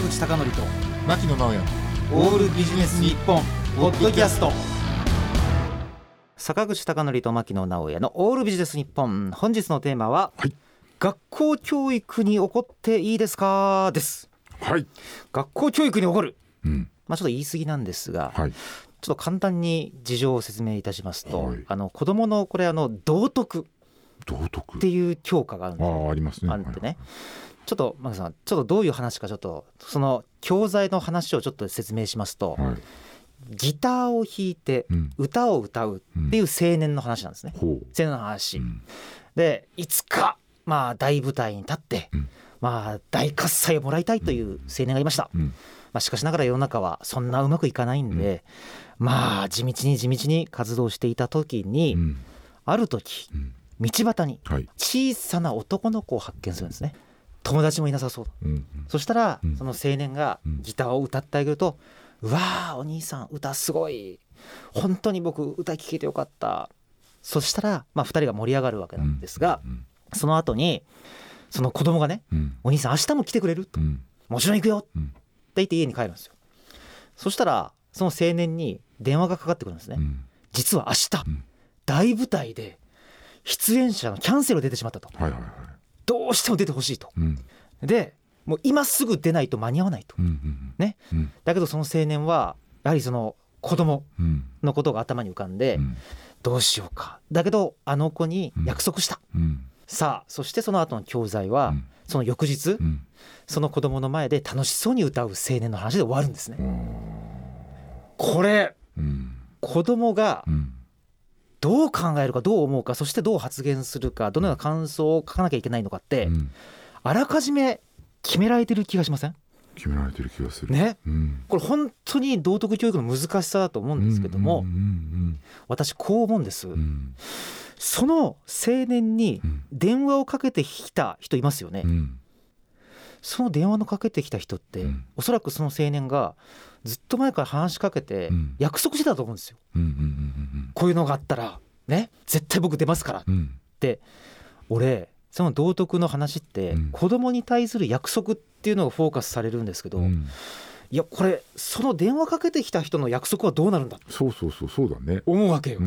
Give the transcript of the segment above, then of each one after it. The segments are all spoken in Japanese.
坂口孝則と牧野直哉。オールビジネス日本ポッドキャスト。坂口孝則と牧野直哉のオールビジネス日本。本日のテーマは、はい。学校教育に起こっていいですか？です。はい、学校教育に起こる。うん、まあちょっと言い過ぎなんですが、はい。ちょっと簡単に事情を説明いたしますと、はい。あの子供のこれあの道徳。道徳。っていう教科があるんですよ。ああありますね。あるんでね、ちょっとマグさんちょっとどういう話かちょっとその教材の話をちょっと説明しますと、はい、はいギターを弾いてうん。歌を歌うっていう青年の話なんですね、ほう、青年の話、うん。でいつかまあ大舞台に立って、うん。まあ大喝采をもらいたいという青年がいました、うん。まあ、しかしながら世の中はそんなうまくいかないんで、まあ地道に地道に活動していた時に、うん。ある時うん。道端にはい、小さな男の子を発見するんですね友達もいなさそう。うんうん。そしたら、うん。その青年がうん。ギターを歌ってあげると「うわーお兄さん歌すごい。本当に僕歌聴けてよかった」そしたら、まあ、2人が盛り上がるわけなんですが、うんその後にその子供がねうん「お兄さん明日も来てくれる?」とうん「もちろん行くよ」ってうん言って家に帰るんですよ。そしたらその青年に電話がかかってくるんですね、うん。実は明日、うん。大舞台で出演者のキャンセルが出てしまったと。はいはいはいどうしても出てほしいと。うん。でもう今すぐ出ないと間に合わないと。うんうんね。うん。だけどその青年はやはりその子供うん。のことが頭に浮かんで、うん。どうしようか。だけどあの子に約束した、うん。さあそしてその後の教材は、うん。その翌日、うん。その子供の前で楽しそうに歌う青年の話で終わるんですね。おこれうん。子供がうんどう考えるかどう思うかそしてどう発言するかどのような感想を書かなきゃいけないのかって、うん。あらかじめ決められてる気がしません？決められてる気がする。ね。うん。これ本当に道徳教育の難しさだと思うんですけども、うんうん私こう思うんです、うん。うんその青年にうん。電話をかけてきた人いますよね、うん。その電話のかけてきた人って、うん。おそらくその青年がずっと前から話しかけてうん。約束してたと思うんですよ。うんうんうんこういうのがあったらね絶対僕出ますからっうんうん。て俺その道徳の話ってうん。子供に対する約束っていうのがフォーカスされるんですけど、うん。いやこれその電話かけてきた人の約束はどうなるんだそうそうそうそうだね。思うわけよ。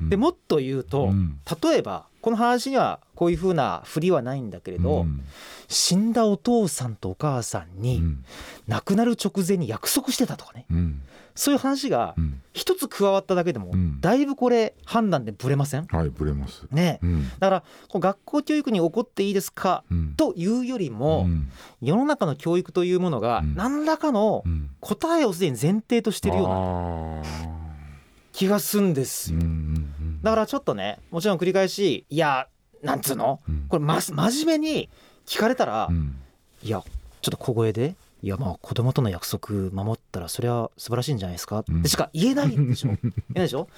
でもっと言うと、うん。例えばこの話にはこういうふうな振りはないんだけれど、うん。死んだお父さんとお母さんにうん。亡くなる直前に約束してたとかね。うん。そういう話がうん。一つ加わっただけでもうん。だいぶこれ判断でブレません？はいブレます。ね。うん。だから学校教育に起こっていいですか？うん。というよりもうん。世の中の教育というものがうん。何らかのうん。答えをすでに前提としてるような気がするんですよ。だからちょっとねもちろん繰り返しいやなんつうの？うん。これま真面目に聞かれたらうん。いやちょっと小声で「いやまあ子供との約束守ったらそれは素晴らしいんじゃないですか」うん。ってしか言えないでしょ？言えないでしょ？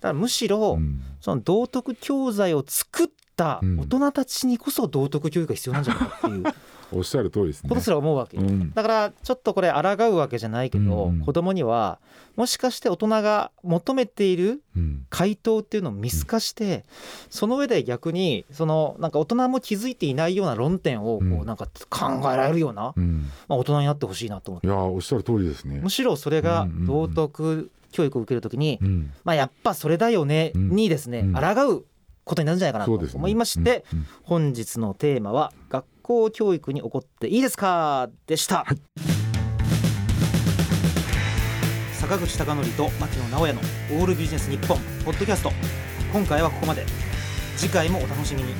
だからむしろうん。その道徳教材を作った大人たちにこそ道徳教育が必要なんじゃないかっていう。おっしゃる通りですね。ことすら思うわけ。ようん。だからちょっとこれ抗うわけじゃないけど、うん。うん子供にはもしかして大人が求めているうん。回答っていうのを見透かして、その上で逆にそのなんか大人も気づいていないような論点をこううん。なんか考えられるような、うん。まあ、大人になってほしいなと思って。いやーおっしゃる通りですね。むしろそれがうんうんうん。道徳教育を受けるときに、うん。まあ、やっぱそれだよねうん。にですね、うん。抗うことになるんじゃないかなと思いまして、うんうん。本日のテーマは「学校教育に起こっていいですか?」でした、はい。坂口孝則と牧野直哉の「オールビジネス日本ポッドキャスト。今回はここまで。次回もお楽しみに